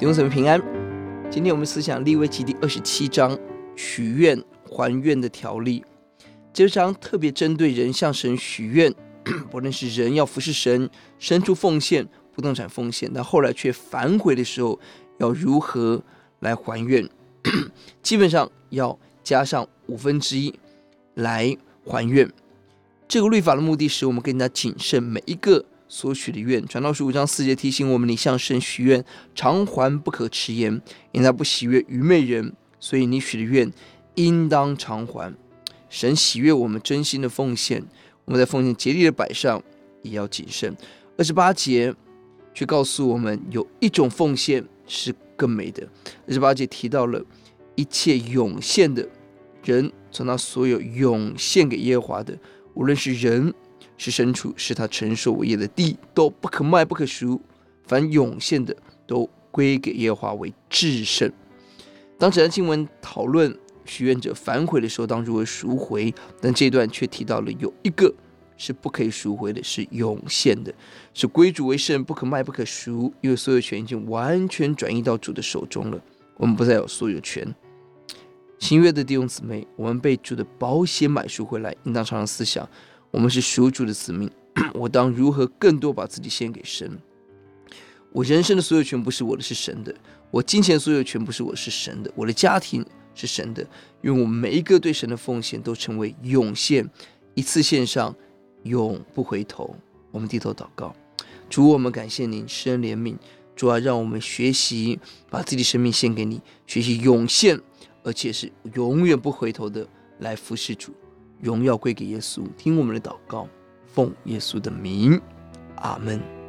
弟兄姊妹平安。今天我们思想利未记第二十七章许愿还愿的条例。这章特别针对人向神许愿，不论是人要服侍神，生出奉献、不动产奉献，但后来却反悔的时候，要如何来还愿？基本上要加上五分之一来还愿。这个律法的目的是我们更加谨慎每一个所许的愿。传道书五章四节提醒我们：你向神许愿，偿还不可迟延，因他不喜悦愚昧人。所以你许的愿应当偿还。神喜悦我们真心的奉献，我们在奉献竭力的摆上也要谨慎。二十八节却告诉我们，有一种奉献是更美的。二十八节提到了一切涌现的人，从他所有涌现给耶和华的。无论是人是牲畜，是他承受为业的地，都不可卖，不可赎。凡涌现的，都归给耶和华为至圣。当这段经文讨论许愿者反悔的时候，当如何赎回？但这段却提到了有一个是不可以赎回的，是涌现的，是归主为圣，不可卖，不可赎，因为所有权已经完全转移到主的手中了，我们不再有所有权。新约的弟兄姊妹，我们被主的保险买赎回来，应当常常思想：我们是属主的子民，我当如何更多把自己献给神？我人生的所有权不是我的，是神的；我金钱所有权不是我的，是神的；我的家庭是神的。愿我每一个对神的奉献都成为涌献，一次献上，永不回头。我们低头祷告：主，我们感谢您施恩怜悯，主啊，让我们学习把自己生命献给你，学习涌献。而且是永远不回头的来服侍主，荣耀归给耶稣。听我们的祷告，奉耶稣的名，阿门。